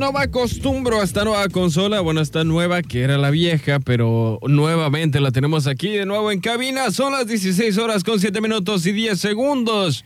No me acostumbro a esta nueva consola, bueno, esta nueva que era la vieja, pero nuevamente la tenemos aquí de nuevo en cabina. Son las 16 horas con 7 minutos y 10 segundos.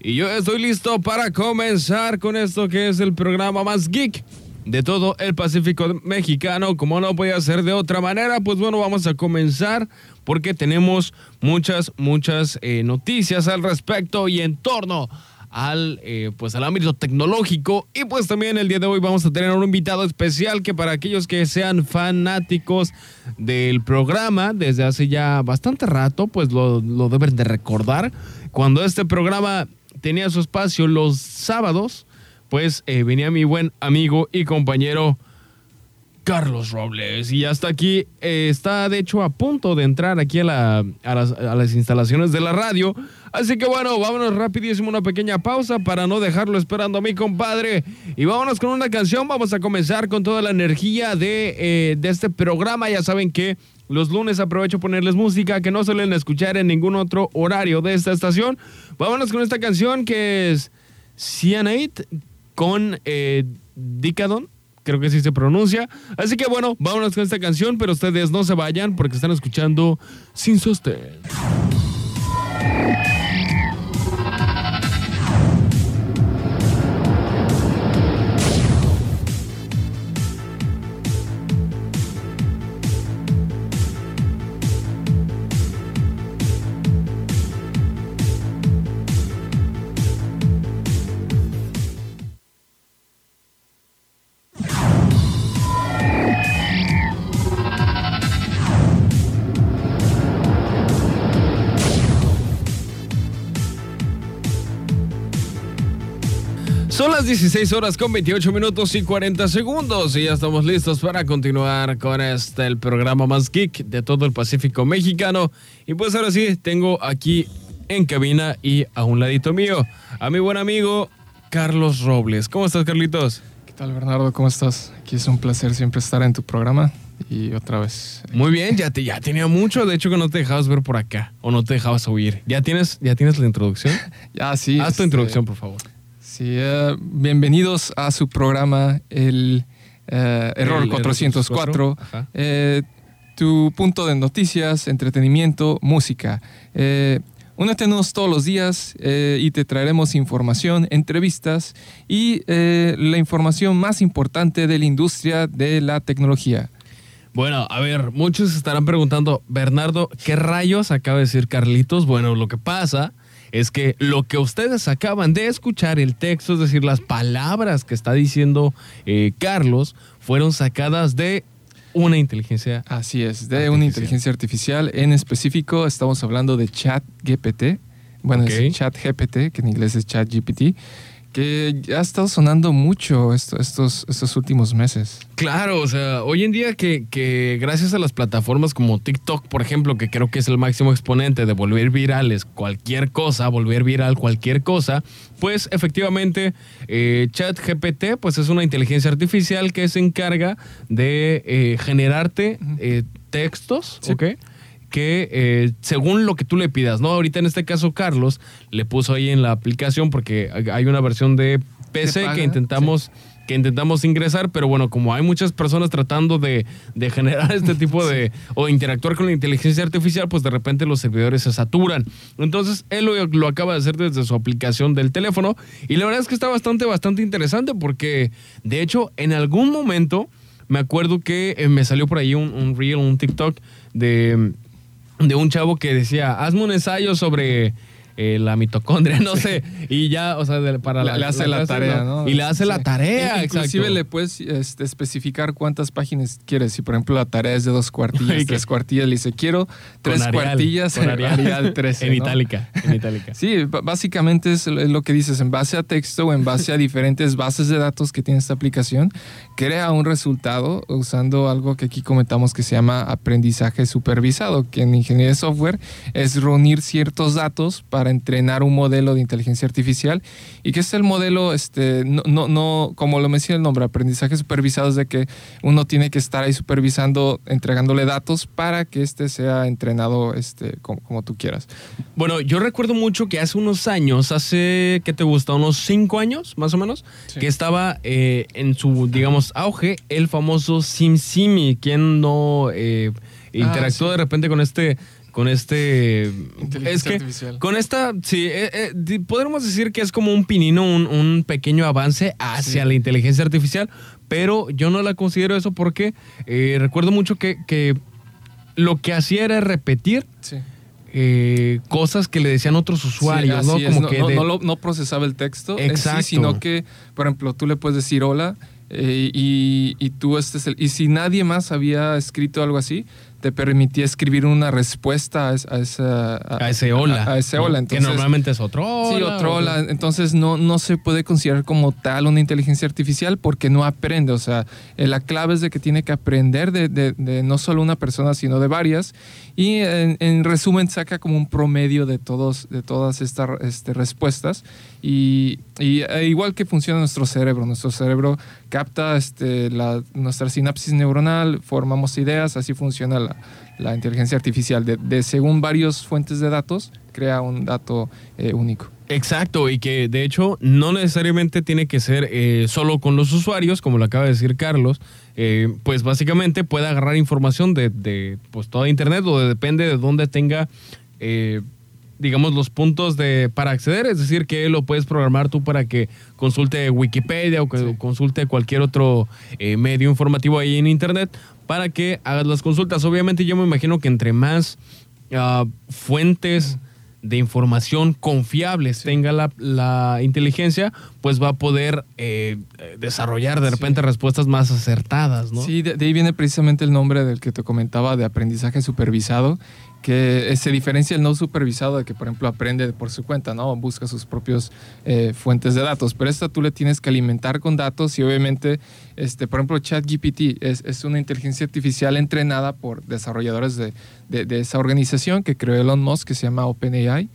Y yo estoy listo para comenzar con esto que es el programa más geek de todo el Pacífico mexicano. Como no podía ser de otra manera, pues bueno, vamos a comenzar porque tenemos muchas, muchas eh, noticias al respecto y en torno al, eh, pues al ámbito tecnológico. Y pues también el día de hoy vamos a tener un invitado especial que para aquellos que sean fanáticos del programa desde hace ya bastante rato, pues lo, deben de recordar. Cuando este programa tenía su espacio los sábados, pues eh, venía mi buen amigo y compañero Carlos Robles. Y hasta aquí eh, está, de hecho, a punto de entrar aquí a, la, a, las, instalaciones de la radio. Así que bueno, vámonos rapidísimo, una pequeña pausa para no dejarlo esperando a mi compadre. Y vámonos con una canción. Vamos a comenzar con toda la energía de, eh, de este programa. Ya saben que los lunes aprovecho ponerles música que no suelen escuchar en ningún otro horario de esta estación. Vámonos con esta canción que es Cyanide con eh, Dicadon. Creo que así se pronuncia. Así que bueno, vámonos con esta canción, pero ustedes no se vayan porque están escuchando Sin Sostén. 16 horas con 28 minutos y 40 segundos y ya estamos listos para continuar con este, el programa más geek de todo el Pacífico mexicano. Y pues ahora sí, tengo aquí en cabina y a un ladito mío a mi buen amigo Carlos Robles. ¿Cómo estás, Carlitos? ¿Qué tal, Bernardo? ¿Cómo estás? Aquí es un placer siempre estar en tu programa y otra vez. Muy bien, ya, te, ya tenía mucho, de hecho que no te dejabas ver por acá o no te dejabas oír. ¿Ya tienes, ya tienes la introducción? ya, sí. Haz tu este... introducción, por favor. Sí, uh, bienvenidos a su programa El uh, Error el 404. Eh, tu punto de noticias, entretenimiento, música. Eh, únetenos todos los días eh, y te traeremos información, entrevistas y eh, la información más importante de la industria de la tecnología. Bueno, a ver, muchos estarán preguntando, Bernardo, ¿qué rayos acaba de decir Carlitos? Bueno, lo que pasa es que lo que ustedes acaban de escuchar, el texto, es decir, las palabras que está diciendo eh, Carlos, fueron sacadas de una inteligencia. Así es, de artificial. una inteligencia artificial. En específico, estamos hablando de ChatGPT. Bueno, okay. es ChatGPT, que en inglés es ChatGPT que ya ha estado sonando mucho esto, estos, estos últimos meses. Claro, o sea, hoy en día que, que, gracias a las plataformas como TikTok, por ejemplo, que creo que es el máximo exponente de volver virales cualquier cosa, volver viral cualquier cosa, pues efectivamente eh, ChatGPT pues es una inteligencia artificial que se encarga de eh, generarte eh, textos, sí. ¿ok? Que eh, según lo que tú le pidas, ¿no? Ahorita en este caso Carlos le puso ahí en la aplicación porque hay una versión de PC que intentamos... Sí que intentamos ingresar, pero bueno, como hay muchas personas tratando de, de generar este tipo de, o interactuar con la inteligencia artificial, pues de repente los servidores se saturan. Entonces, él lo, lo, acaba de hacer desde su aplicación del teléfono y la verdad es que está bastante, bastante interesante porque, de hecho, en algún momento me acuerdo que eh, me salió por ahí un, un reel, un TikTok de de un chavo que decía, hazme un ensayo sobre eh, la mitocondria, no sé, y ya, o sea, de, para le, la, le hace la, la tarea, ¿no? Y le hace sí. la tarea, Inclusive exacto. le puedes este, especificar cuántas páginas quieres. Si, por ejemplo, la tarea es de dos cuartillas, tres cuartillas, le dice, quiero tres Arial, cuartillas con Arial, Arial 13, en ¿no? itálica, en itálica. Sí, básicamente es lo que dices, en base a texto o en base a diferentes bases de datos que tiene esta aplicación, crea un resultado usando algo que aquí comentamos que se llama aprendizaje supervisado, que en ingeniería de software es reunir ciertos datos para para entrenar un modelo de inteligencia artificial y que es el modelo, este, no, no, no como lo menciona el nombre, aprendizaje supervisado, es de que uno tiene que estar ahí supervisando, entregándole datos para que este sea entrenado este, como, tú quieras. Bueno, yo recuerdo mucho que hace unos años, hace, ¿qué te gusta? Unos cinco años, más o menos, que estaba eh, en su, digamos, auge el famoso SimSimi, quien no eh, interactuó ah, de repente con este con este es que artificial. con esta sí eh, eh, podríamos decir que es como un pinino un, pequeño avance hacia la inteligencia artificial pero yo no la considero eso porque eh, recuerdo mucho que, lo que hacía era repetir cosas que le decían otros usuarios, ¿no? Como que no, procesaba el texto, Exacto. sino que, por ejemplo, tú le puedes decir hola y, y, tú este es el, y si nadie más había escrito algo así, te permitía escribir una respuesta a, esa, a, ese hola. A, ese hola. que normalmente es otro hola. Sí, otro hola. Entonces no, no se puede considerar como tal una inteligencia artificial porque no aprende. O sea, eh, la clave es de que tiene que aprender de, de, no solo una persona, sino de varias. Y en, resumen saca como un promedio de, todos, de todas estas este, respuestas. Y, e igual que funciona nuestro cerebro. Nuestro cerebro capta este, la, nuestra sinapsis neuronal, formamos ideas, así funciona la inteligencia artificial. De, según varias fuentes de datos, crea un dato eh, único. Exacto, y que de hecho no necesariamente tiene que ser eh, solo con los usuarios, como lo acaba de decir Carlos, eh, pues básicamente puede agarrar información de, de pues, toda Internet o depende de dónde tenga digamos, los puntos de, para acceder, es decir, que lo puedes programar tú para que consulte Wikipedia o que consulte cualquier otro medio informativo ahí en Internet para que hagas las consultas. Obviamente yo me imagino que entre más ah, fuentes de información confiables tenga la, inteligencia, pues va a poder eh, desarrollar de repente respuestas más acertadas, ¿no? Sí, de, ahí viene precisamente el nombre del que te comentaba de aprendizaje supervisado, que se diferencia el no supervisado de que, por ejemplo, aprende por su cuenta, ¿no? Busca sus propios eh, fuentes de datos. Pero esta tú le tienes que alimentar con datos y obviamente, este, por ejemplo, ChatGPT es, es una inteligencia artificial entrenada por desarrolladores de, de, de esa organización que creó Elon Musk, que se llama OpenAI.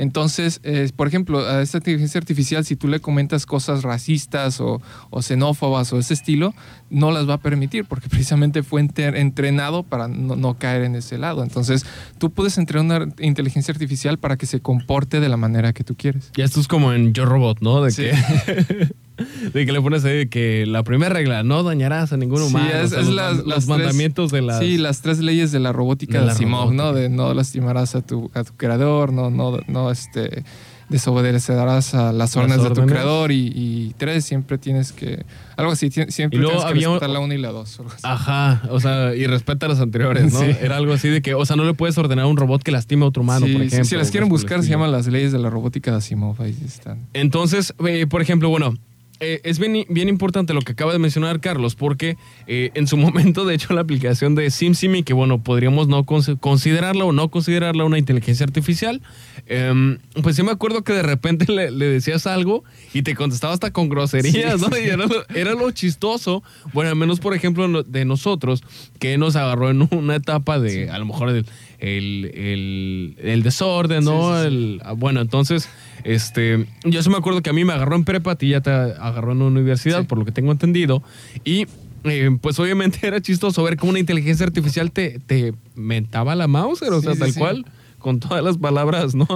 Entonces, eh, por ejemplo, a esta inteligencia artificial, si tú le comentas cosas racistas o, xenófobas o ese estilo, no las va a permitir porque precisamente fue entrenado para no, caer en ese lado. Entonces, tú puedes entrenar una inteligencia artificial para que se comporte de la manera que tú quieres. Ya esto es como en Yo Robot, ¿no? De que de que le pones ahí que la primera regla, no dañarás a ningún humano. Sí, es, los, mandamientos de las... Sí, las tres leyes de la robótica de, Asimov, ¿no? De no lastimarás a tu, a tu creador, no, no, no este, desobedecerás a las órdenes, de tu creador y, tres, siempre tienes que... Algo así, siempre tienes que respetar la una y la dos. Ajá, o sea, y respeta las anteriores, ¿no? Era algo así de que, o sea, no le puedes ordenar a un robot que lastime a otro humano, por ejemplo. si las quieren buscar, se llaman las leyes de la robótica de Asimov, ahí están. Entonces, eh, por ejemplo, bueno, eh, es bien, bien, importante lo que acaba de mencionar Carlos, porque eh, en su momento, de hecho, la aplicación de SimSimi, que bueno, podríamos no considerarla o no considerarla una inteligencia artificial, em, pues sí me acuerdo que de repente le, decías algo y te contestaba hasta con groserías, ¿no? Y era lo, chistoso, bueno, al menos por ejemplo de nosotros, que nos agarró en una etapa de, a lo mejor, el, el, desorden, ¿no? Ah, bueno, entonces este, yo se me acuerdo que a mí me agarró en prepa, a ti ya te agarró en universidad, por lo que tengo entendido. Y eh, pues obviamente era chistoso ver cómo una inteligencia artificial te, te mentaba la mouse, o sea, tal cual con todas las palabras, ¿no?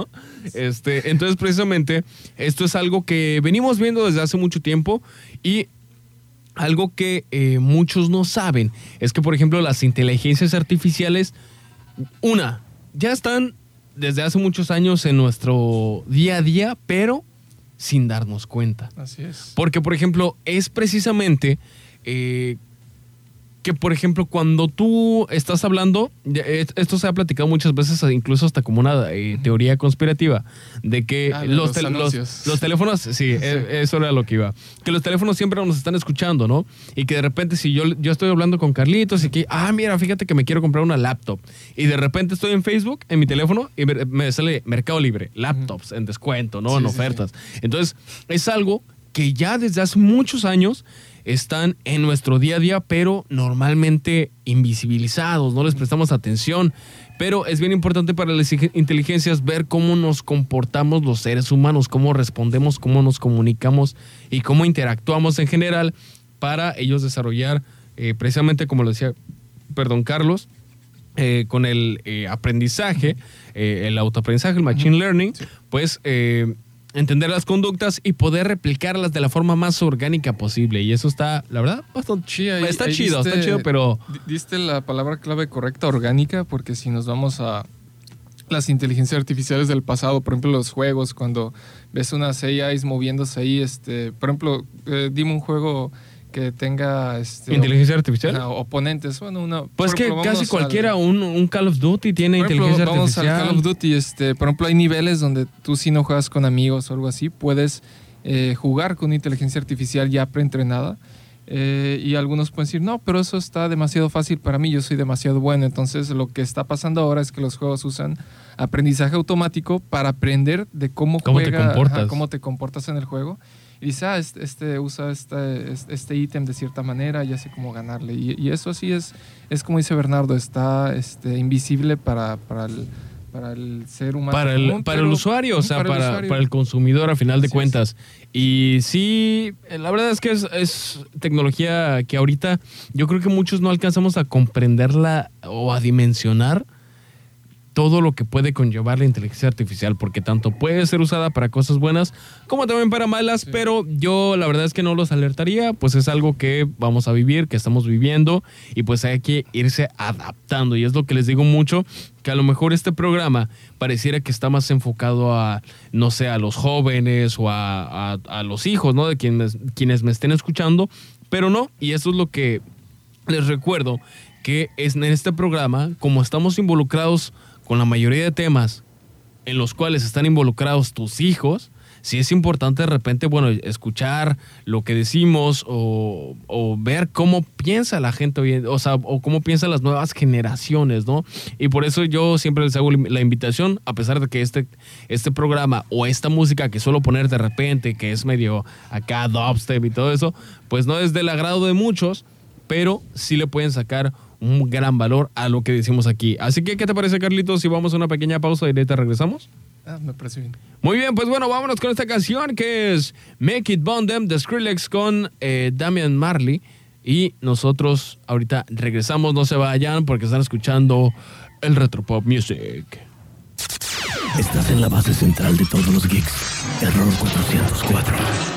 Este, entonces, precisamente, esto es algo que venimos viendo desde hace mucho tiempo y algo que eh, muchos no saben es que, por ejemplo, las inteligencias artificiales, una, ya están desde hace muchos años en nuestro día a día, pero sin darnos cuenta. Así es. Porque, por ejemplo, es precisamente eh, que, por ejemplo, cuando tú estás hablando, esto se ha platicado muchas veces, incluso hasta como una eh, teoría conspirativa, de que ah, los, los, teléfonos, sí, e, eso era lo que iba, que los teléfonos siempre nos están escuchando, ¿no? Y que de repente si yo, yo estoy hablando con Carlitos y que, ah, mira, fíjate que me quiero comprar una laptop, y de repente estoy en Facebook, en mi teléfono, y me sale Mercado Libre, laptops en descuento, ¿no? en ofertas. Entonces, es algo que ya desde hace muchos años están en nuestro día a día, pero normalmente invisibilizados, no les prestamos atención. Pero es bien importante para las inteligencias ver cómo nos comportamos los seres humanos, cómo respondemos, cómo nos comunicamos y cómo interactuamos en general para ellos desarrollar, eh, precisamente como lo decía, perdón, Carlos, eh, con el eh, aprendizaje, el autoaprendizaje, el machine learning, pues entender las conductas y poder replicarlas de la forma más orgánica posible. Y eso está, la verdad, bastante chido. Está chido, está chido, pero... Diste la palabra clave correcta, orgánica, porque si nos vamos a las inteligencias artificiales del pasado, por ejemplo, los juegos, cuando ves unas AIs moviéndose ahí, este, por ejemplo, eh, dime un juego que tenga este, inteligencia artificial oponentes. Bueno una pues que casi cualquiera un, Call of Duty tiene inteligencia artificial vamos al Call of Duty este por ejemplo hay niveles donde tú si no juegas con amigos o algo así puedes eh, jugar con inteligencia artificial ya preentrenada eh, y algunos pueden decir no pero eso está demasiado fácil para mí yo soy demasiado bueno entonces lo que está pasando ahora es que los juegos usan aprendizaje automático para aprender de cómo, ¿Cómo te comportas. cómo te comportas en el juego y dice, ah, este, usa este, este ítem de cierta manera, ya sé cómo ganarle. Y, eso sí es, es como dice Bernardo, está este, invisible para, para, el, para el ser humano. Para el, para el usuario, o sea, para, para, el consumidor a final de cuentas. Y sí, la verdad es que es, es, tecnología que ahorita yo creo que muchos no alcanzamos a comprenderla o a dimensionar todo lo que puede conllevar la inteligencia artificial, porque tanto puede ser usada para cosas buenas como también para malas, pero yo la verdad es que no los alertaría, pues es algo que vamos a vivir, que estamos viviendo y pues hay que irse adaptando y es lo que les digo mucho, que a lo mejor este programa pareciera que está más enfocado a, no sé, a los jóvenes o a, los hijos, ¿no? De quienes, quienes me estén escuchando, pero no, y eso es lo que les recuerdo, que es en este programa, como estamos involucrados con la mayoría de temas en los cuales están involucrados tus hijos, si es importante de repente, bueno, escuchar lo que decimos o, ver cómo piensa la gente, o sea, o cómo piensan las nuevas generaciones, ¿no? Y por eso yo siempre les hago la invitación, a pesar de que este, este programa o esta música que suelo poner de repente, que es medio acá dubstep y todo eso, pues no es del agrado de muchos, pero sí le pueden sacar un gran valor a lo que decimos aquí. Así que, ¿qué te parece, Carlitos? Si vamos a una pequeña pausa y de te regresamos. Ah, me parece bien. Muy bien, pues bueno, vámonos con esta canción que es Make It Bond Them de Skrillex con eh, Damian Marley. Y nosotros ahorita regresamos, no se vayan porque están escuchando el Retropop Music. Estás en la base central de todos los geeks. Error 404.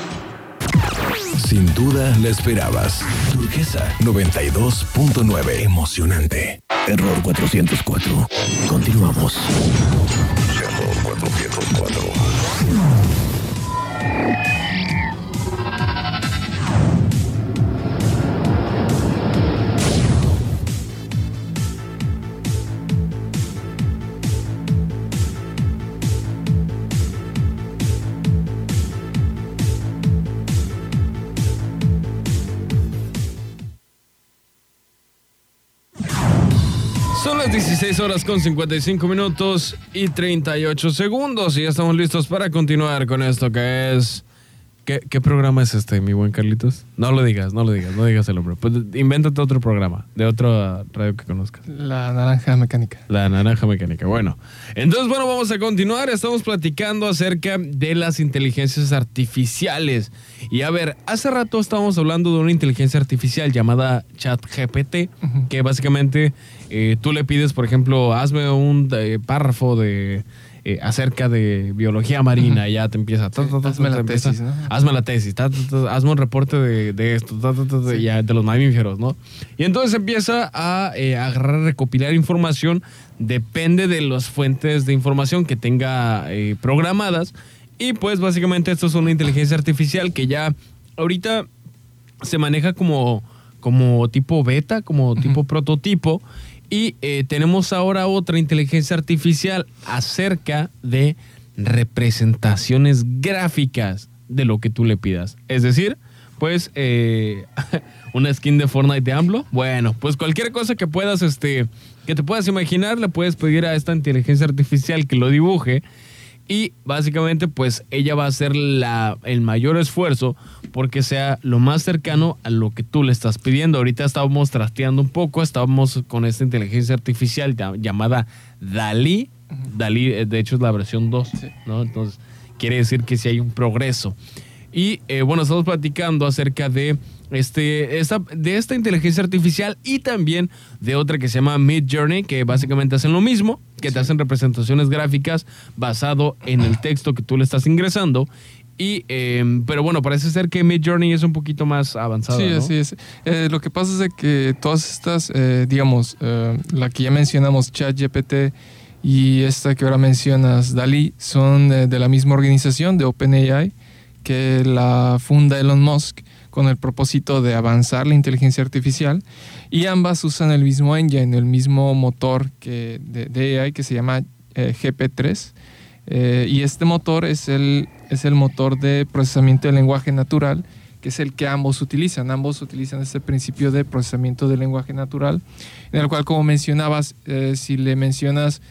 Sin duda la esperabas. Turquesa 92.9. Emocionante. Error 404. Continuamos. Error 404. 6 horas con 55 minutos y 38 segundos. Y ya estamos listos para continuar con esto que es ¿Qué, programa es este, mi buen Carlitos? No lo digas, no lo digas, no digas el nombre. Pues invéntate otro programa de otra radio que conozcas. La Naranja Mecánica. La Naranja Mecánica. Bueno, entonces, bueno, vamos a continuar. Estamos platicando acerca de las inteligencias artificiales. Y a ver, hace rato estábamos hablando de una inteligencia artificial llamada ChatGPT, que básicamente eh, tú le pides, por ejemplo, hazme un eh, párrafo de eh, acerca de biología marina, ya te empieza. hazme la tesis, ¿no? Hazme la tesis, hazme un reporte de, esto, ya, de los mamíferos, ¿no? Y entonces empieza a eh, agarrar, recopilar información, depende de las fuentes de información que tenga eh, programadas. Y pues básicamente esto es una inteligencia artificial que ya ahorita se maneja como, como tipo beta, como tipo prototipo. Y eh, tenemos ahora otra inteligencia artificial acerca de representaciones gráficas de lo que tú le pidas. Es decir, pues eh, una skin de Fortnite de AMLO. Bueno, pues cualquier cosa que puedas, este, que te puedas imaginar, le puedes pedir a esta inteligencia artificial que lo dibuje. Y básicamente pues ella va a hacer la, el mayor esfuerzo porque sea lo más cercano a lo que tú le estás pidiendo. Ahorita estábamos trasteando un poco, estábamos con esta inteligencia artificial llamada Dalí. Dalí, eh, de hecho, es la versión 2, ¿no? Entonces, quiere decir que sí hay un progreso. Y eh, bueno, estamos platicando acerca de, este, esta, de esta inteligencia artificial y también de otra que se llama Mid Journey, que básicamente hacen lo mismo, que te hacen representaciones gráficas basado en el texto que tú le estás ingresando. Y, em, pero bueno, parece ser que Mid Journey es un poquito más avanzado. Sí, así es. Eh, lo que pasa es que todas estas, eh, digamos, la que ya mencionamos, ChatGPT y esta que ahora mencionas, DALI, son de la misma organización de OpenAI que la funda Elon Musk con el propósito de avanzar la inteligencia artificial y ambas usan el mismo engine, el mismo motor que de, AI que se llama eh, GP3 eh, y este motor es el, es el motor de procesamiento del lenguaje natural que es el que ambos utilizan. Ambos utilizan este principio de procesamiento del lenguaje natural, en el cual, como mencionabas, eh, si le mencionas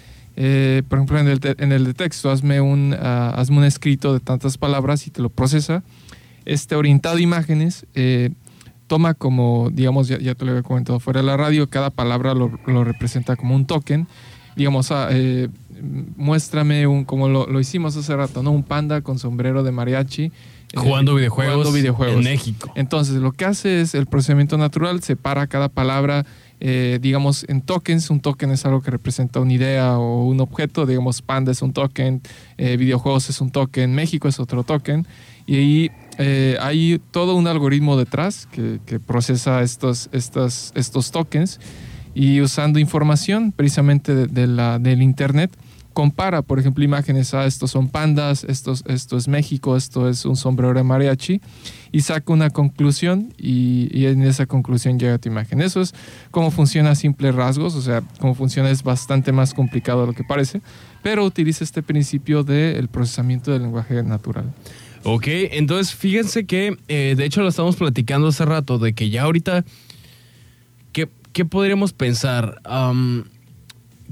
eh, por ejemplo, en el, en el de texto, hazme un, ah, hazme un escrito de tantas palabras y te lo procesa. Este orientado a imágenes eh, toma como, digamos, ya, ya, te lo había comentado fuera de la radio, cada palabra lo, lo representa como un token. Digamos, ah, eh, muéstrame un, como lo, lo, hicimos hace rato, ¿no? Un panda con sombrero de mariachi. Jugando videojuegos, jugando videojuegos en México. Entonces, lo que hace es el procesamiento natural, separa cada palabra eh, digamos, en tokens. Un token es algo que representa una idea o un objeto. Digamos, Panda es un token, eh, videojuegos es un token, México es otro token. Y ahí eh, hay todo un algoritmo detrás que, procesa estos, estos, estos tokens y usando información precisamente de, la, del Internet compara, por ejemplo, imágenes, a ah, estos son pandas, estos, esto es México, esto es un sombrero de mariachi, y saca una conclusión y, en esa conclusión llega tu imagen. Eso es cómo funciona a simples rasgos, o sea, cómo funciona es bastante más complicado de lo que parece, pero utiliza este principio del procesamiento del lenguaje natural. Ok, entonces fíjense que, eh, de hecho lo estamos platicando hace rato, de que ya ahorita, ¿qué, qué podríamos pensar?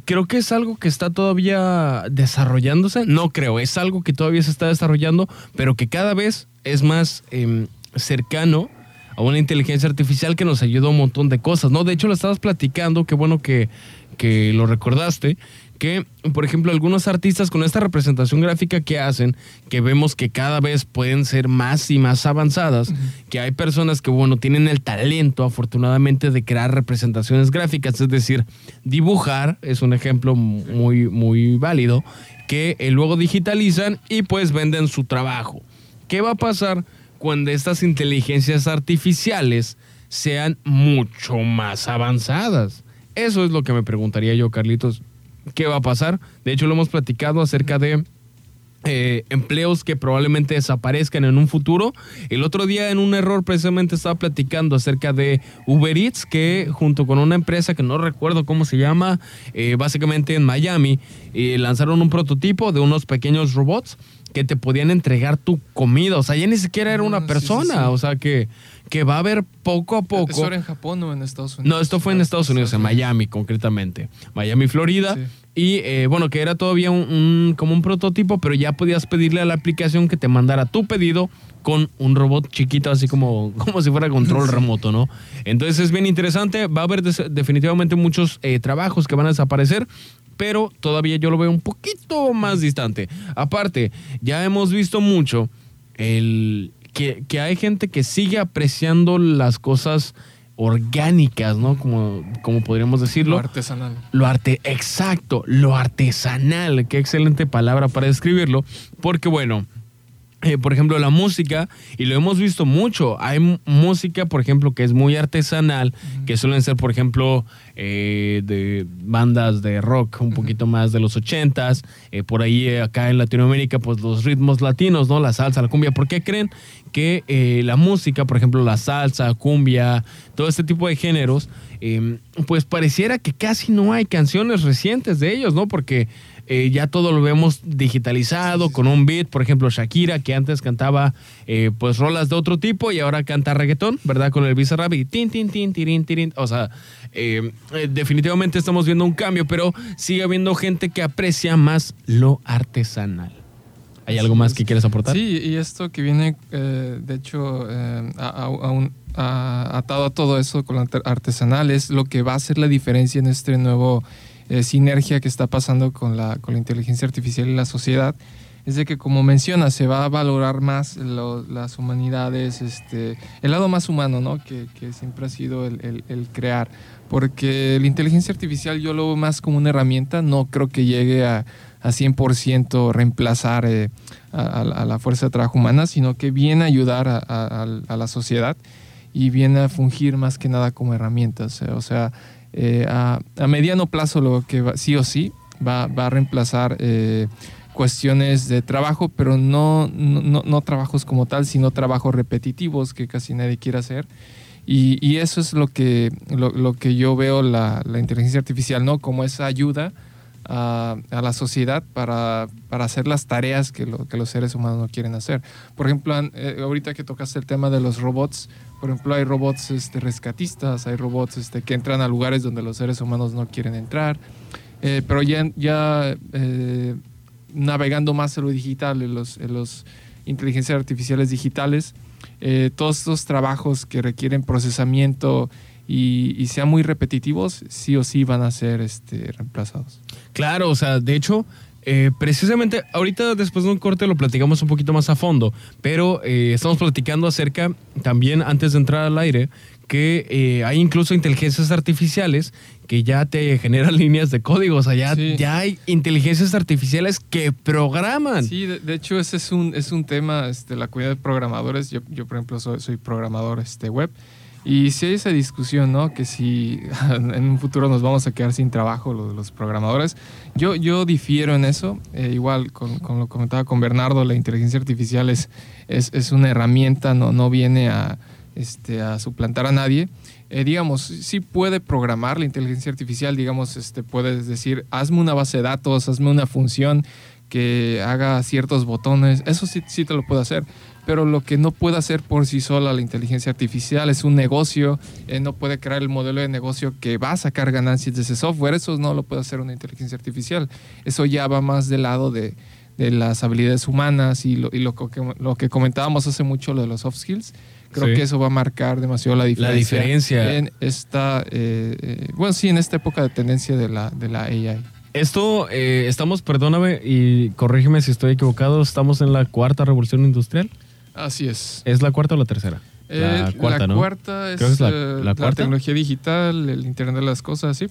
creo que es algo que está todavía desarrollándose. No creo, es algo que todavía se está desarrollando, pero que cada vez es más em, cercano a una inteligencia artificial que nos ayuda a un montón de cosas, ¿no? De hecho, lo estabas platicando, qué bueno que, que lo recordaste, que, por ejemplo, algunos artistas con esta representación gráfica que hacen, que vemos que cada vez pueden ser más y más avanzadas, que hay personas que, bueno, tienen el talento, afortunadamente, de crear representaciones gráficas, es decir, dibujar, es un ejemplo muy, muy válido, que eh, luego digitalizan y pues venden su trabajo. ¿Qué va a pasar cuando estas inteligencias artificiales sean mucho más avanzadas? Eso es lo que me preguntaría yo, Carlitos qué va a pasar. De hecho, lo hemos platicado acerca de eh, empleos que probablemente desaparezcan en un futuro. El otro día en un error precisamente estaba platicando acerca de Uber Eats, que junto con una empresa que no recuerdo cómo se llama, eh, básicamente en Miami, eh, lanzaron un prototipo de unos pequeños robots que te podían entregar tu comida. O sea, ya ni siquiera era una mm, persona. O sea, que, que va a haber poco a poco. ¿Esto era en Japón o en Estados Unidos? No, esto fue en Estados Unidos, en Miami concretamente. Miami, Florida. Y eh, bueno, que era todavía un, como un prototipo, pero ya podías pedirle a la aplicación que te mandara tu pedido con un robot chiquito, así como, como si fuera control remoto, ¿no? Entonces es bien interesante. Va a haber definitivamente muchos eh, trabajos que van a desaparecer pero todavía yo lo veo un poquito más distante. Aparte, ya hemos visto mucho el, que, hay gente que sigue apreciando las cosas orgánicas, ¿no? Como, como podríamos decirlo. Lo artesanal. Lo arte, exacto, lo artesanal. Qué excelente palabra para describirlo. Porque bueno, eh, por ejemplo, la música, y lo hemos visto mucho. Hay música, por ejemplo, que es muy artesanal, que suelen ser, por ejemplo, eh, de bandas de rock un poquito más de los ochentas. Eh, por ahí, acá en Latinoamérica, pues los ritmos latinos, ¿no? La salsa, la cumbia. ¿Por qué creen que la música, por ejemplo, la salsa, cumbia, todo este tipo de géneros, pues pareciera que casi no hay canciones recientes de ellos, ¿no? Porque eh, ya todo lo vemos digitalizado con un beat, por ejemplo Shakira que antes cantaba eh, pues rolas de otro tipo y ahora canta reggaetón, ¿verdad? Con el Bizarrap y tin, tin, tin, tirin, tirin. O sea, eh, definitivamente estamos viendo un cambio, pero sigue habiendo gente que aprecia más lo artesanal. ¿Hay algo más que quieres aportar? Sí, y esto que viene, eh, de hecho, eh, atado a todo eso con la artesanal es lo que va a hacer la diferencia en este nuevo eh, sinergia que está pasando con la, con la inteligencia artificial y la sociedad es de que, como menciona, se va a valorar más las humanidades, este, el lado más humano, ¿no? Que, que siempre ha sido el, crear. Porque la inteligencia artificial yo lo veo más como una herramienta, no creo que llegue a, a 100% reemplazar eh, a, la fuerza de trabajo humana, sino que viene a ayudar a la sociedad y viene a fungir más que nada como herramientas. O sea, eh, a, mediano plazo lo que sí o sí va, va a reemplazar eh, cuestiones de trabajo, pero no, no, no, trabajos como tal, sino trabajos repetitivos que casi nadie quiere hacer. Y, y eso es lo que, lo, lo que yo veo la, la, inteligencia artificial, ¿no? Como esa ayuda a, a la sociedad para, para, hacer las tareas que, lo, que, los seres humanos no quieren hacer. Por ejemplo, eh, ahorita que tocaste el tema de los robots, por ejemplo, hay robots este, rescatistas, hay robots este, que entran a lugares donde los seres humanos no quieren entrar. Eh, pero ya, ya eh, navegando más en lo digital, en los, en los inteligencias artificiales digitales, eh, todos estos trabajos que requieren procesamiento y, sean muy repetitivos, sí o sí van a ser este, reemplazados. Claro, o sea, de hecho, eh, precisamente ahorita después de un corte lo platicamos un poquito más a fondo, pero eh, estamos platicando acerca también antes de entrar al aire que eh, hay incluso inteligencias artificiales que ya te generan líneas de código, o sea, ya, ya hay inteligencias artificiales que programan. Sí, de, hecho ese es un, es un tema, este, la comunidad de programadores, yo, yo por ejemplo soy, soy programador este, web, y si hay esa discusión, ¿no? Que si en un futuro nos vamos a quedar sin trabajo los, programadores. Yo, yo difiero en eso. Eh, igual, con, con, lo comentaba con Bernardo, la inteligencia artificial es, es, es una herramienta, no, no viene a, este, suplantar a nadie. Eh, digamos, sí puede programar la inteligencia artificial, digamos, este, puedes decir, hazme una base de datos, hazme una función que haga ciertos botones, eso sí, sí te lo puede hacer, pero lo que no puede hacer por sí sola la inteligencia artificial es un negocio, eh, no puede crear el modelo de negocio que va a sacar ganancias de ese software, eso no lo puede hacer una inteligencia artificial, eso ya va más del lado de, de las habilidades humanas y, lo, y lo, que, lo que comentábamos hace mucho, lo de los soft skills, creo que eso va a marcar demasiado la diferencia. La diferencia. En esta, eh, eh, bueno, sí, en esta época de tendencia de la, de la AI. Esto, eh, estamos, perdóname y corrígeme si estoy equivocado, estamos en la cuarta revolución industrial. Así es. ¿Es la cuarta o la tercera? La cuarta, la cuarta es, la, tecnología digital, el Internet de las cosas, sí.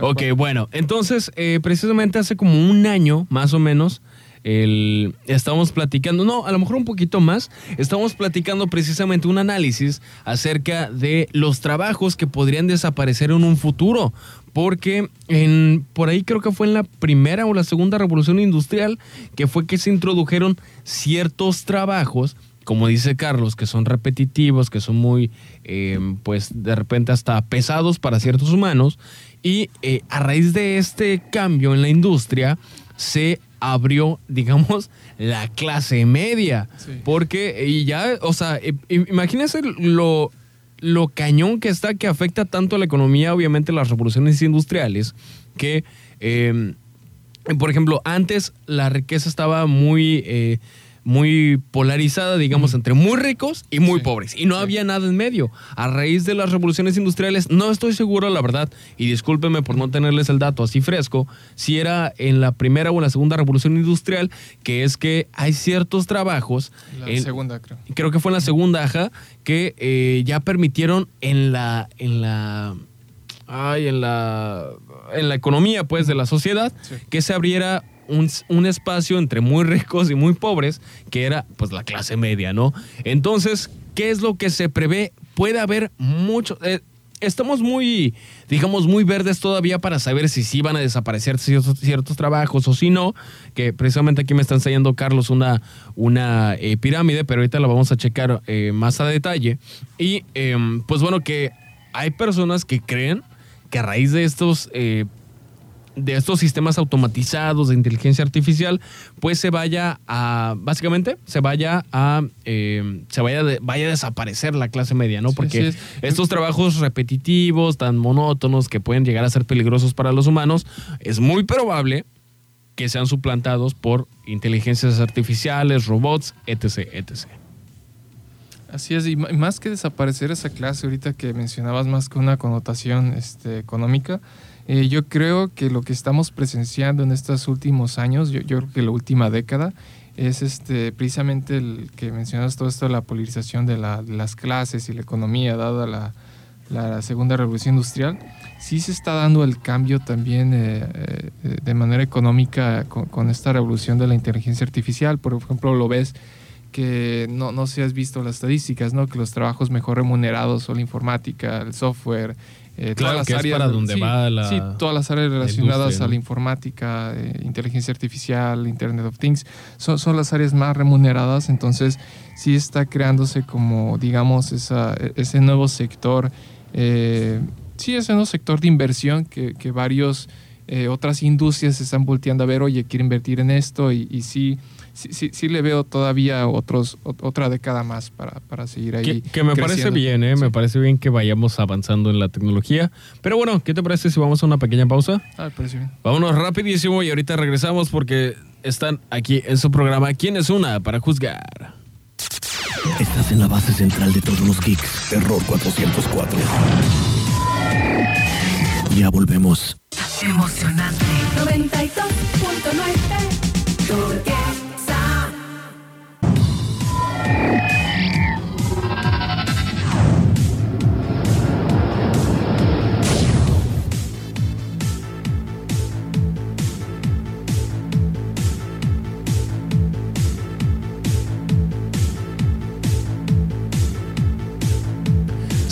Ok, bueno, entonces, precisamente hace como un año, más o menos, estamos platicando, no, a lo mejor un poquito más, estamos platicando precisamente un análisis acerca de los trabajos que podrían desaparecer en un futuro. Porque en, por ahí creo que fue en la primera o la segunda revolución industrial que fue que se introdujeron ciertos trabajos como dice Carlos, que son repetitivos, que son muy, eh, pues de repente hasta pesados para ciertos humanos. Y eh, a raíz de este cambio en la industria, se abrió, digamos, la clase media. Porque, y ya, o sea, imagínense lo, lo cañón que está, que afecta tanto a la economía, obviamente las revoluciones industriales, que, em, por ejemplo, antes la riqueza estaba muy... Eh, muy polarizada, digamos, entre muy ricos y muy pobres. Y no había nada en medio. A raíz de las revoluciones industriales, no estoy seguro, la verdad, y discúlpeme por no tenerles el dato así fresco, si era en la primera o en la segunda revolución industrial, que es que hay ciertos trabajos. La segunda, creo. Creo que fue en la segunda, ajá, que eh, ya permitieron en la. En la ay, en la, en la economía, pues, de la sociedad, que se abriera un, espacio entre muy ricos y muy pobres, que era pues la clase media, ¿no? Entonces, ¿qué es lo que se prevé? Puede haber mucho... Eh, estamos muy, digamos, muy verdes todavía para saber si sí van a desaparecer ciertos, ciertos trabajos o si no, que precisamente aquí me está enseñando Carlos una, una eh, pirámide, pero ahorita la vamos a checar eh, más a detalle. Y em, pues bueno, que hay personas que creen que a raíz de estos de estos sistemas automatizados de inteligencia artificial, pues se vaya a, básicamente, se vaya a, eh, se vaya, vaya a desaparecer la clase media, ¿no? Porque estos trabajos repetitivos, tan monótonos, que pueden llegar a ser peligrosos para los humanos, es muy probable que sean suplantados por inteligencias artificiales, robots, etc. etc. Así es, y más que desaparecer esa clase ahorita que mencionabas más que una connotación este, económica, eh, yo creo que lo que estamos presenciando en estos últimos años, yo, creo que la última década, es este, precisamente el que mencionas todo esto, la polarización de, las clases y la economía, dada la, segunda revolución industrial, sí se está dando el cambio también eh, eh, de manera económica con, con, esta revolución de la inteligencia artificial. Por ejemplo, lo ves que no, no sé si has visto las estadísticas, ¿no? Que los trabajos mejor remunerados son la informática, el software, eh, todas las áreas para donde va la sí, todas las áreas relacionadas a la informática, eh, inteligencia artificial, Internet of Things, son, son, las áreas más remuneradas, entonces sí está creándose como, digamos, esa, ese nuevo sector, eh, sí, ese nuevo sector de inversión que, que varios eh, otras industrias se están volteando a ver, oye, quiero invertir en esto y, y sí sí, sí, le veo todavía otros, otra década más para, para seguir ahí. Que, me parece bien, ¿eh? me parece bien que vayamos avanzando en la tecnología. Pero bueno, ¿qué te parece si vamos a una pequeña pausa? Ah, parece bien. Vámonos rapidísimo y ahorita regresamos porque están aquí en su programa ¿Quién es una para juzgar? Estás en la base central de todos los geeks. Terror 404. Ya volvemos. Emocionante. 92.9. Yeah.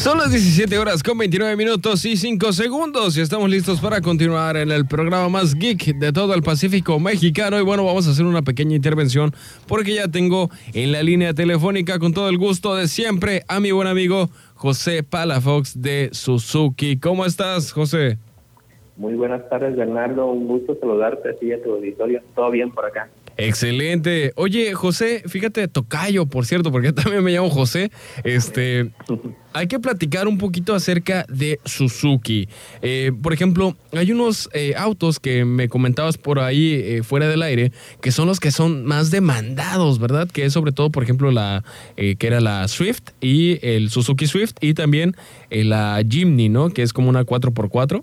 Son las 17 horas con 29 minutos y 5 segundos y estamos listos para continuar en el programa más geek de todo el Pacífico mexicano. Y bueno, vamos a hacer una pequeña intervención porque ya tengo en la línea telefónica con todo el gusto de siempre a mi buen amigo José Palafox de Suzuki. ¿Cómo estás, José? Muy buenas tardes, Bernardo. Un gusto saludarte a ti y a tu auditorio. Todo bien por acá. Excelente. Oye, José, fíjate, Tocayo, por cierto, porque también me llamo José. Este, hay que platicar un poquito acerca de Suzuki. Eh, por ejemplo, hay unos eh, autos que me comentabas por ahí eh, fuera del aire, que son los que son más demandados, ¿verdad? Que es sobre todo, por ejemplo, la que era la Swift y el Suzuki Swift y también la Jimny, ¿no? Que es como una 4x4.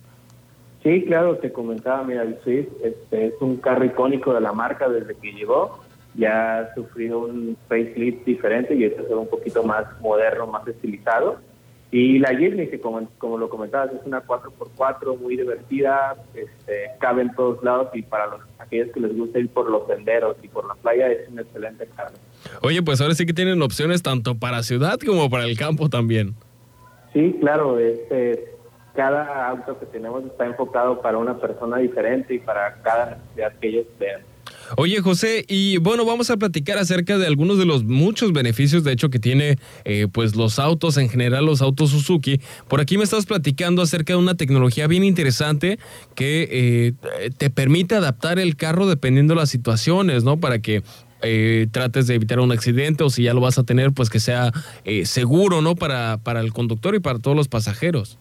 Sí, claro, te comentaba, mira, el Swift este, es un carro icónico de la marca desde que llegó. Ya ha sufrido un facelift diferente y este es un poquito más moderno, más estilizado. Y la Jimny, que como, como lo comentabas, es una 4x4 muy divertida, este, cabe en todos lados y para los aquellos que les gusta ir por los senderos y por la playa es un excelente carro. Oye, pues ahora sí que tienen opciones tanto para ciudad como para el campo también. Sí, claro, este cada auto que tenemos está enfocado para una persona diferente y para cada necesidad que ellos vean. Oye José, y bueno, vamos a platicar acerca de algunos de los muchos beneficios, de hecho, que tiene eh, pues los autos en general, los autos Suzuki. Por aquí me estás platicando acerca de una tecnología bien interesante que eh, te permite adaptar el carro dependiendo de las situaciones, ¿no? Para que eh, trates de evitar un accidente o si ya lo vas a tener, pues que sea seguro, ¿no? Para, para el conductor y para todos los pasajeros.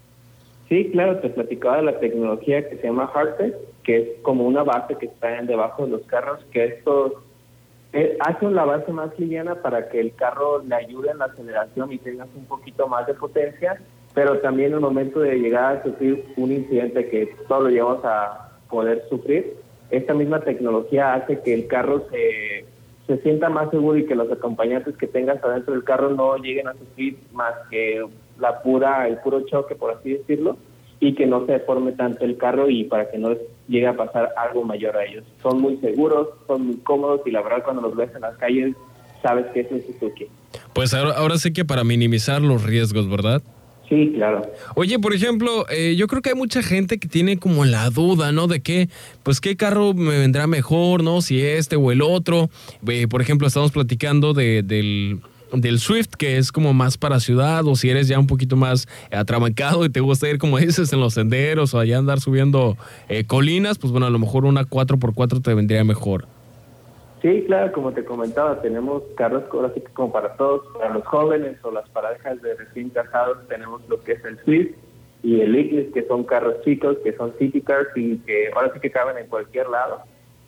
Sí, claro, te platicaba de la tecnología que se llama Hardtech, que es como una base que está debajo de los carros, que esto eh, hace la base más liviana para que el carro le ayude en la aceleración y tengas un poquito más de potencia, pero también en el momento de llegar a sufrir un incidente que todos lo llevamos a poder sufrir, esta misma tecnología hace que el carro se, se sienta más seguro y que los acompañantes que tengas adentro del carro no lleguen a sufrir más que la pura, el puro choque, por así decirlo, y que no se deforme tanto el carro y para que no llegue a pasar algo mayor a ellos. Son muy seguros, son muy cómodos y la verdad cuando los ves en las calles sabes que es un Suzuki. Pues ahora, ahora sí que para minimizar los riesgos, ¿verdad? Sí, claro. Oye, por ejemplo, eh, yo creo que hay mucha gente que tiene como la duda, ¿no? De qué, pues qué carro me vendrá mejor, ¿no? Si este o el otro. Eh, por ejemplo, estamos platicando de, del del Swift, que es como más para ciudad, o si eres ya un poquito más atrabancado y te gusta ir, como dices, en los senderos o allá andar subiendo eh, colinas, pues bueno, a lo mejor una 4x4 te vendría mejor. Sí, claro, como te comentaba, tenemos carros así que como para todos, para los jóvenes o las parejas de recién casados, tenemos lo que es el Swift y el Ignis, que son carros chicos, que son city cars y que ahora sí que caben en cualquier lado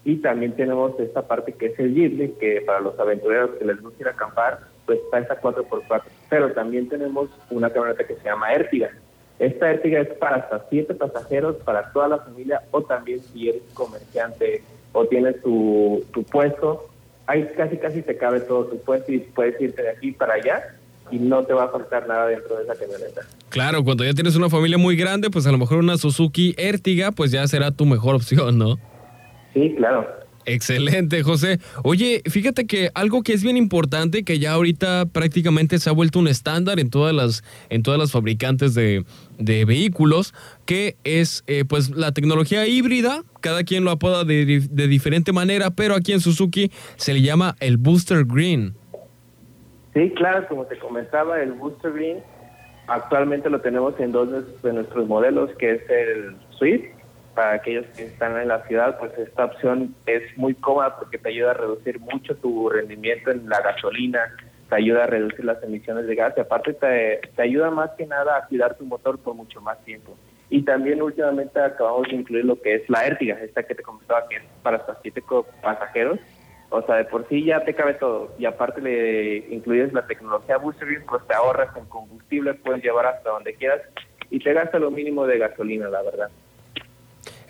Y también tenemos esta parte que es el Jeepney, que para los aventureros que les gusta ir a acampar, está esta 4x4. Pero también tenemos una camioneta que se llama Ertiga. Esta Ertiga es para hasta siete pasajeros, para toda la familia, o también si eres comerciante o tienes tu, tu puesto, ahí casi casi te cabe todo tu puesto y puedes irte de aquí para allá y no te va a faltar nada dentro de esa camioneta. Claro, cuando ya tienes una familia muy grande, pues a lo mejor una Suzuki Ertiga, pues ya será tu mejor opción, ¿no? Sí, claro. Excelente, José. Oye, fíjate que algo que es bien importante, que ya ahorita prácticamente se ha vuelto un estándar en todas las, en todas las fabricantes de, de vehículos, que es eh, pues la tecnología híbrida. Cada quien lo apoda de, de diferente manera, pero aquí en Suzuki se le llama el Booster Green. Sí, claro, como te comentaba, el Booster Green actualmente lo tenemos en dos de nuestros modelos, que es el Swift. Para aquellos que están en la ciudad, pues esta opción es muy cómoda porque te ayuda a reducir mucho tu rendimiento en la gasolina, te ayuda a reducir las emisiones de gas y aparte te, te ayuda más que nada a cuidar tu motor por mucho más tiempo. Y también últimamente acabamos de incluir lo que es la Ertiga, esta que te comentaba que es para hasta siete pasajeros o sea, de por sí ya te cabe todo. Y aparte le incluyes la tecnología Booster pues te ahorras en combustible, puedes llevar hasta donde quieras y te gasta lo mínimo de gasolina, la verdad.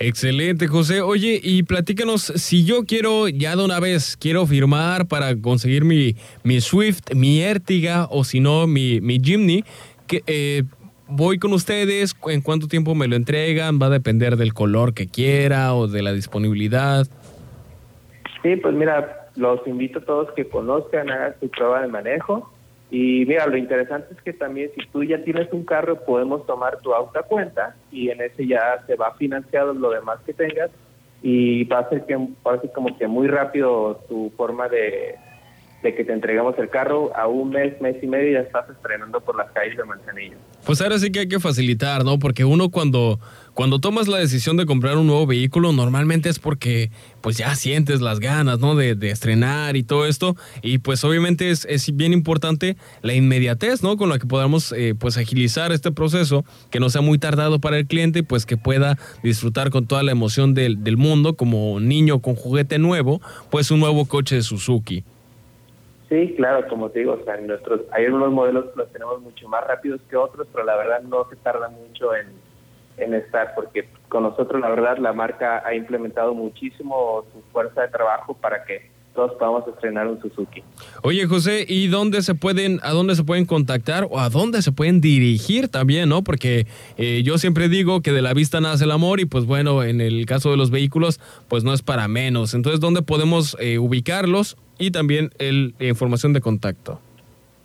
Excelente, José. Oye, y platícanos, si yo quiero ya de una vez, quiero firmar para conseguir mi, mi Swift, mi Ertiga o si no, mi, mi Jimny, que, eh, voy con ustedes, ¿en cuánto tiempo me lo entregan? ¿Va a depender del color que quiera o de la disponibilidad? Sí, pues mira, los invito a todos que conozcan, hagan su prueba de manejo. Y mira, lo interesante es que también si tú ya tienes un carro, podemos tomar tu auto a cuenta y en ese ya se va financiado lo demás que tengas y va a ser que ser como que muy rápido tu forma de, de que te entregamos el carro a un mes, mes y medio ya estás estrenando por las calles de Manzanillo. Pues ahora sí que hay que facilitar, ¿no? Porque uno cuando, cuando tomas la decisión de comprar un nuevo vehículo, normalmente es porque pues ya sientes las ganas, ¿no? De, de estrenar y todo esto. Y pues obviamente es, bien importante la inmediatez, ¿no? Con la que podamos eh, pues agilizar este proceso, que no sea muy tardado para el cliente, pues que pueda disfrutar con toda la emoción del, del mundo, como niño con juguete nuevo, pues un nuevo coche de Suzuki. Sí, claro, como te digo, o sea, nuestros, hay algunos modelos que los tenemos mucho más rápidos que otros, pero la verdad no se tarda mucho en, en estar, porque con nosotros la verdad la marca ha implementado muchísimo su fuerza de trabajo para que todos podamos estrenar un Suzuki. Oye José, ¿y dónde se pueden, a dónde se pueden contactar o a dónde se pueden dirigir también, no? Porque eh, yo siempre digo que de la vista nace el amor y pues bueno, en el caso de los vehículos, pues no es para menos. Entonces, ¿dónde podemos eh, ubicarlos y también el, información de contacto.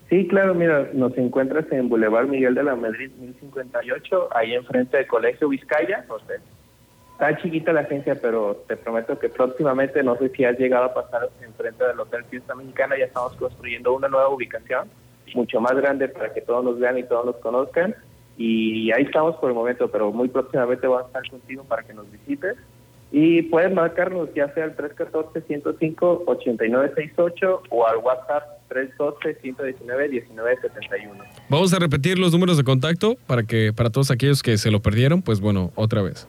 Sí, claro, mira, nos encuentras en Boulevard Miguel de la Madrid 1058, ahí enfrente del Colegio Vizcaya. O está chiquita la agencia, pero te prometo que próximamente, no sé si has llegado a pasar enfrente del Hotel Fiesta Mexicana, ya estamos construyendo una nueva ubicación, mucho más grande para que todos nos vean y todos nos conozcan. Y ahí estamos por el momento, pero muy próximamente voy a estar contigo para que nos visites y pueden marcarnos ya sea al 314-105-8968 o al WhatsApp 312-119-1971. Vamos a repetir los números de contacto para que para todos aquellos que se lo perdieron, pues bueno, otra vez.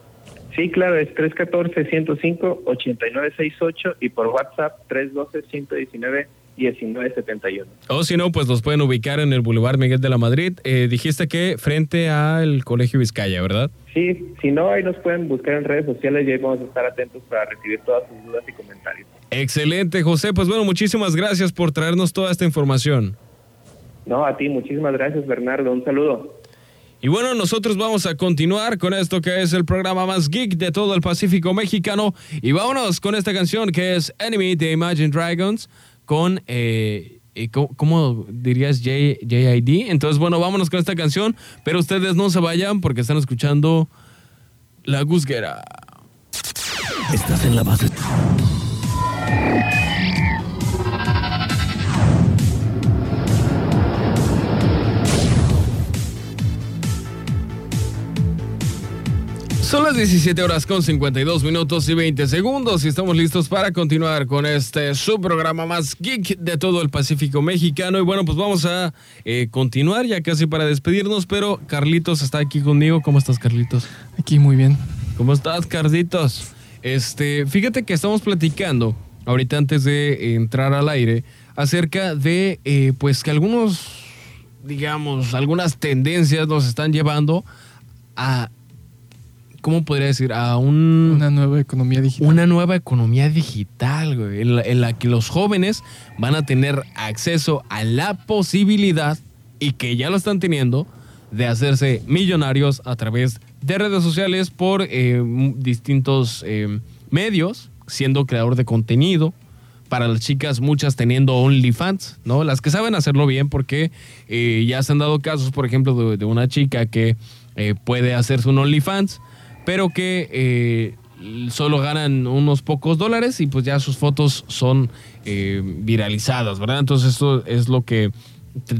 Sí, claro, es 314-105-8968 y por WhatsApp 312-119 1971. O si no, pues los pueden ubicar en el Boulevard Miguel de la Madrid. Eh, dijiste que frente al Colegio Vizcaya, ¿verdad? Sí, si no, ahí nos pueden buscar en redes sociales y ahí vamos a estar atentos para recibir todas sus dudas y comentarios. Excelente, José. Pues bueno, muchísimas gracias por traernos toda esta información. No, a ti, muchísimas gracias, Bernardo. Un saludo. Y bueno, nosotros vamos a continuar con esto que es el programa más geek de todo el Pacífico mexicano. Y vámonos con esta canción que es Enemy de Imagine Dragons con, eh, eh ¿cómo, dirías J, JID? Entonces, bueno, vámonos con esta canción, pero ustedes no se vayan porque están escuchando La Gusguera. Estás en la base. Son las 17 horas con 52 minutos y 20 segundos y estamos listos para continuar con este subprograma más geek de todo el Pacífico mexicano. Y bueno, pues vamos a eh, continuar ya casi para despedirnos, pero Carlitos está aquí conmigo. ¿Cómo estás, Carlitos? Aquí muy bien. ¿Cómo estás, Carlitos? Este, fíjate que estamos platicando ahorita antes de entrar al aire acerca de, eh, pues que algunos, digamos, algunas tendencias nos están llevando a, ¿cómo podría decir? A un, Una nueva economía digital. una nueva economía digital, güey, en la, en la que los jóvenes van a tener acceso a la posibilidad, y que ya lo están teniendo, de hacerse millonarios a través de redes sociales por eh, distintos eh, medios, siendo creador de contenido. Para las chicas, muchas teniendo OnlyFans, ¿no? Las que saben hacerlo bien, porque eh, ya se han dado casos, por ejemplo, de, de una chica que eh, puede hacerse un OnlyFans, pero que eh, solo ganan unos pocos dólares y pues ya sus fotos son eh, viralizadas, ¿verdad? Entonces esto es lo que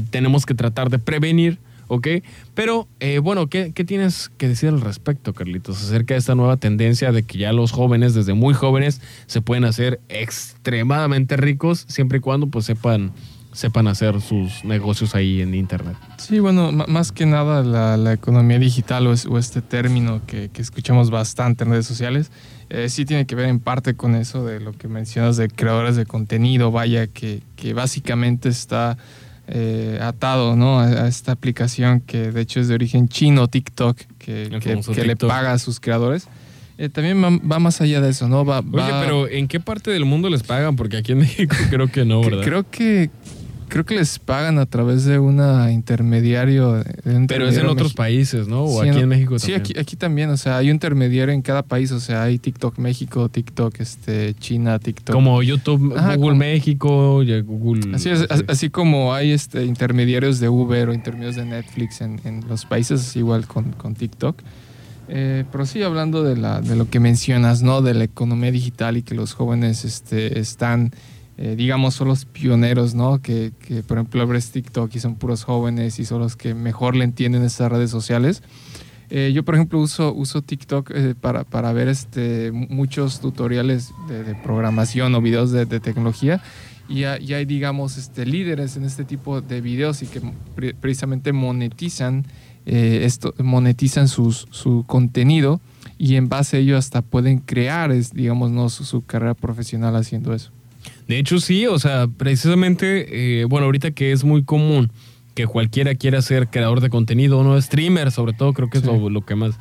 tenemos que tratar de prevenir, ¿ok? Pero eh, bueno, ¿qué, qué tienes que decir al respecto, Carlitos, acerca de esta nueva tendencia de que ya los jóvenes, desde muy jóvenes, se pueden hacer extremadamente ricos siempre y cuando pues sepan sepan hacer sus negocios ahí en internet. Sí, bueno, más que nada la, la economía digital o, es- o este término que, que escuchamos bastante en redes sociales, eh, sí tiene que ver en parte con eso de lo que mencionas de creadores de contenido, vaya, que, que básicamente está eh, atado ¿no? a, a esta aplicación que de hecho es de origen chino, TikTok, que, que- que le TikTok. paga a sus creadores. Eh, también va, va más allá de eso, ¿no? Va, Oye, va- pero ¿en qué parte del mundo les pagan? Porque aquí en México creo que no, ¿verdad? Creo que creo que les pagan a través de una intermediario. de un Pero es en otros países, ¿no? O Sí, aquí en- en México Sí, también. aquí, aquí también, o sea, hay un intermediario en cada país, o sea, hay TikTok México, TikTok este, China, TikTok. Como YouTube, Ajá, Google como- México, Google... Así, es, sí. as- así como hay este, intermediarios de Uber o intermediarios de Netflix en, en los países, es igual con, con TikTok. Eh, pero sí, hablando de, la, de lo que mencionas, ¿no? De la economía digital y que los jóvenes este, están, eh, digamos, son los pioneros, ¿no? Que, que, por ejemplo, abres TikTok y son puros jóvenes y son los que mejor le entienden estas redes sociales. Eh, yo, por ejemplo, uso, uso TikTok eh, para, para ver este, mu- muchos tutoriales de, de programación o videos de, de tecnología. Y, ha- y hay, digamos, este, líderes en este tipo de videos y que pre- precisamente monetizan, eh, esto, monetizan sus, su contenido y en base a ello hasta pueden crear, es, digamos, ¿no? su, su carrera profesional haciendo eso. De hecho, sí, o sea, precisamente, eh, bueno, ahorita que es muy común que cualquiera quiera ser creador de contenido, ¿no? Streamer, sobre todo, creo que Sí. es lo, lo que más...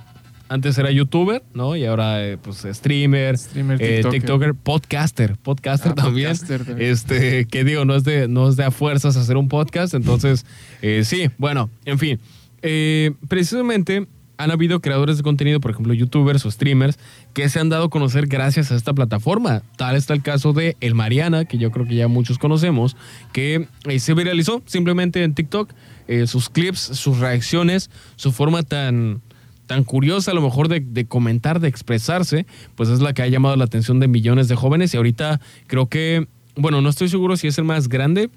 Antes era youtuber, ¿no? Y ahora, eh, pues, streamer, Streamer, eh, tiktoker. tiktoker, podcaster, podcaster Ah, también. podcaster también. Este, que digo, no es de, no es de a fuerzas hacer un podcast, entonces, eh, sí, bueno, en fin. Eh, precisamente han habido creadores de contenido, por ejemplo, youtubers o streamers, que se han dado a conocer gracias a esta plataforma. Tal está el caso de El Mariana, que yo creo que ya muchos conocemos, que eh, se viralizó simplemente en TikTok. eh, sus clips, sus reacciones, su forma tan, tan curiosa a lo mejor de, de comentar, de expresarse, pues es la que ha llamado la atención de millones de jóvenes y ahorita creo que, bueno, no estoy seguro si es el más grande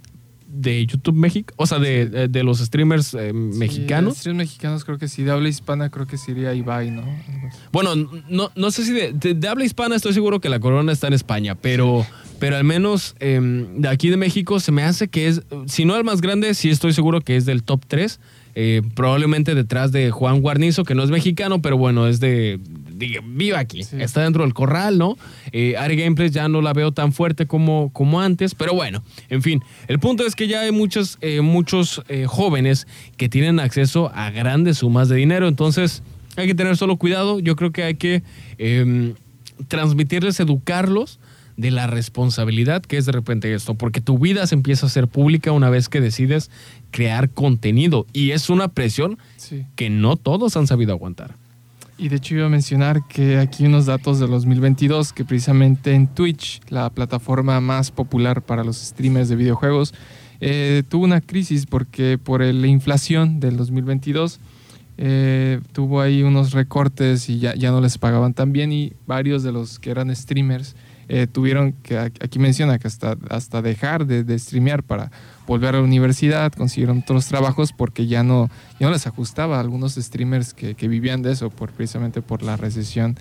de YouTube México, o sea, de, de- de los streamers eh, mexicanos. Sí, mexicanos creo que sí, de habla hispana creo que sería Ibai, ¿no? Bueno, no, no sé si de, de- de habla hispana estoy seguro que la corona está en España, pero, pero al menos eh, de aquí de México se me hace que es, si no el más grande, sí estoy seguro que es del top 3. Eh, probablemente detrás de Juan Guarnizo, que no es mexicano, pero bueno, es de. de- vive aquí. Sí. Está dentro del corral, ¿no? Eh, Ari Gameplays ya no la veo tan fuerte como, como antes, pero bueno, en fin. El punto es que ya hay muchos, eh, muchos eh, jóvenes que tienen acceso a grandes sumas de dinero, entonces hay que tener solo cuidado. Yo creo que hay que eh, transmitirles, educarlos de la responsabilidad que es de repente esto, porque tu vida se empieza a hacer pública una vez que decides crear contenido y es una presión Sí. que no todos han sabido aguantar. Y de hecho iba a mencionar que aquí unos datos de 2022, que precisamente en Twitch, la plataforma más popular para los streamers de videojuegos, eh, tuvo una crisis porque por la inflación del 2022 eh, tuvo ahí unos recortes y ya, ya no les pagaban tan bien y varios de los que eran streamers eh, tuvieron que, aquí menciona que hasta, hasta dejar de, de streamear para volver a la universidad, consiguieron otros trabajos porque ya no, ya no les ajustaba a algunos streamers que, que vivían de eso, por, precisamente por la recesión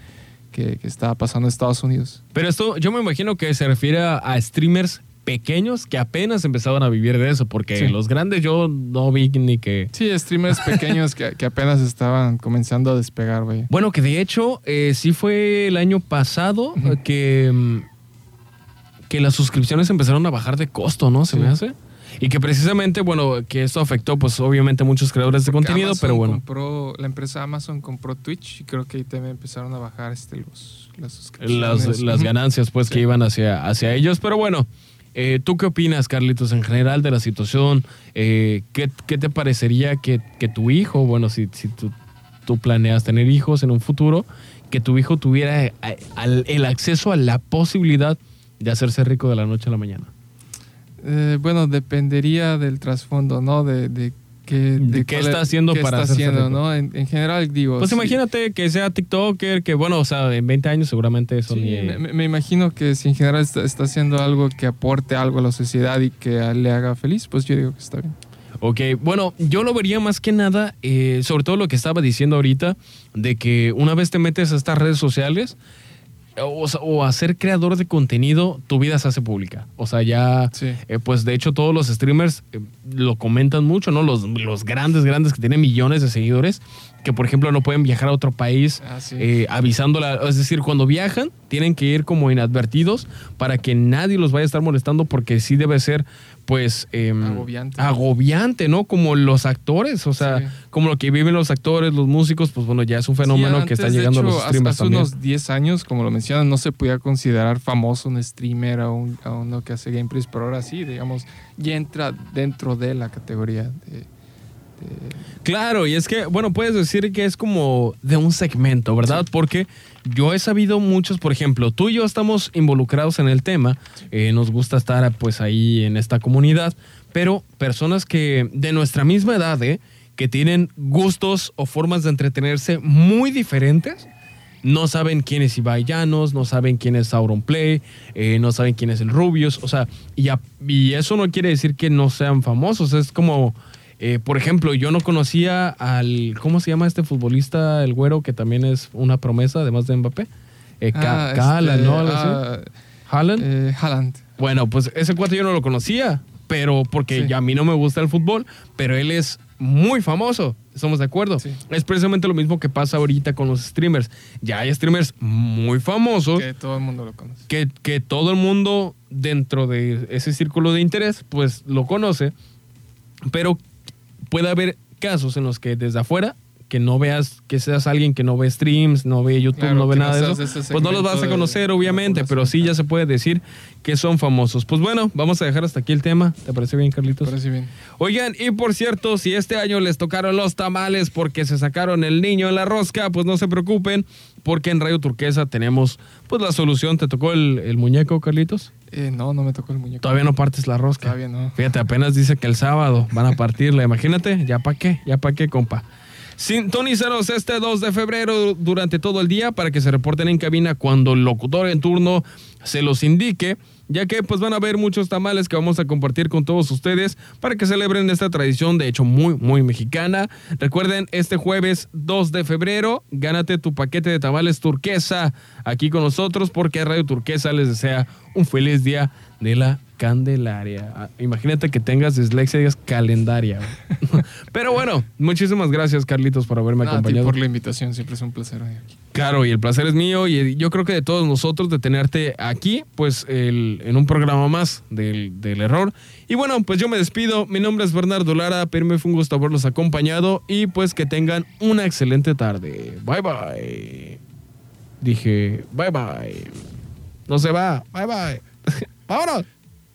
que, que estaba pasando en Estados Unidos. Pero esto yo me imagino que se refiere a, a streamers pequeños que apenas empezaban a vivir de eso, porque los grandes yo no vi ni que... Sí, streamers pequeños que, apenas estaban comenzando a despegar, güey. Bueno, que de hecho eh, sí fue el año pasado que, mm, que las suscripciones empezaron a bajar de costo, ¿no? Se me hace. Y que precisamente, bueno, que esto afectó, pues obviamente a muchos creadores de contenido, pero bueno. Compró, la empresa Amazon compró Twitch y creo que ahí también empezaron a bajar este, los, las suscripciones. Las, ganancias, pues, que iban hacia, hacia ellos. Pero bueno, eh, ¿tú qué opinas, Carlitos, en general de la situación? Eh, ¿qué, te parecería que, tu hijo, bueno, si, si tú, planeas tener hijos en un futuro, que tu hijo tuviera eh, el acceso a la posibilidad de hacerse rico de la noche a la mañana? Eh, bueno, dependería del trasfondo, ¿no? De qué, de qué está haciendo para está haciendo, ¿no? En, general, digo. Pues imagínate que sea TikToker, que bueno, o sea, en 20 años seguramente eso ni. Me, me, imagino que si en general está, haciendo algo que aporte algo a la sociedad y que le haga feliz, pues yo digo que está bien. Ok, bueno, yo lo vería más que nada, eh, sobre todo lo que estaba diciendo ahorita, de que una vez te metes a estas redes sociales, o, a ser creador de contenido, tu vida se hace pública. O sea, ya, eh, pues de hecho todos los streamers eh, lo comentan mucho, ¿no? Los, los grandes, grandes que tienen millones de seguidores, que por ejemplo no pueden viajar a otro país ah, eh, avisándola. Es decir, cuando viajan, tienen que ir como inadvertidos para que nadie los vaya a estar molestando porque sí debe ser pues em, agobiante. agobiante, ¿no? Como los actores, o sea, como lo que viven los actores, los músicos, pues bueno, ya es un fenómeno que está llegando a los streamers hace, unos 10 años, como lo mencionan, no se podía considerar famoso un streamer a, un, a uno que hace gameplays, pero ahora sí, digamos, ya entra dentro de la categoría de Claro, y es que, bueno, puedes decir que es como de un segmento, ¿verdad? Porque yo he sabido muchos, por ejemplo, tú y yo estamos involucrados en el tema, eh, nos gusta estar pues ahí en esta comunidad, pero personas que de nuestra misma edad, ¿eh? que tienen gustos o formas de entretenerse muy diferentes, no saben quién es Ibai Llanos, no saben quién es Sauron Play, eh, no saben quién es el Rubius, o sea, y, y, eso no quiere decir que no sean famosos, es como eh, por ejemplo, yo no conocía al. ¿Cómo se llama este futbolista, el güero, que también es una promesa, además de Mbappé? Eh, ah, este, ¿no? Ah, eh, Haaland. Bueno, pues ese cuate yo no lo conocía, pero porque a mí no me gusta el fútbol, pero él es muy famoso. ¿Estamos de acuerdo? Es precisamente lo mismo que pasa ahorita con los streamers. Ya hay streamers muy famosos. Que todo el mundo lo conoce. Que, que todo el mundo dentro de ese círculo de interés, pues lo conoce. Pero puede haber casos en los que desde afuera que no veas, que seas alguien que no ve streams, no ve YouTube, no ve nada de eso, pues no los vas a conocer, obviamente, pero sí ya se puede decir que son famosos. Pues bueno, vamos a dejar hasta aquí el tema. ¿Te parece bien, Carlitos? Me parece bien. Oigan, y por cierto, si este año les tocaron los tamales porque se sacaron el niño en la rosca, pues no se preocupen, porque en Radio Turquesa tenemos pues la solución. ¿Te tocó el, muñeco, Carlitos? Eh, no, no me tocó el muñeco. Todavía no partes la rosca. Todavía no. Fíjate, apenas dice que el sábado van a partirla. Imagínate, ya para qué, ya para qué, compa. Sintonízanos este 2 de febrero durante todo el día para que se reporten en cabina cuando el locutor en turno se los indique, ya que pues van a haber muchos tamales que vamos a compartir con todos ustedes para que celebren esta tradición de hecho muy muy mexicana. Recuerden, este jueves 2 de febrero, gánate tu paquete de tamales turquesa aquí con nosotros porque Radio Turquesa les desea un feliz día de la Candelaria. Ah, imagínate que tengas dislexia y digas calendaria. Pero bueno, muchísimas gracias, Carlitos, por haberme acompañado. por la invitación, siempre es un placer. Claro, y el placer es mío y yo creo que de todos nosotros de tenerte aquí, pues en un programa más del, del, error. Y bueno, pues yo me despido. Mi nombre es Bernardo Lara, pero me fue un gusto haberlos acompañado y pues que tengan una excelente tarde. Bye bye. Dije, bye bye. No se va. Bye bye. Vámonos.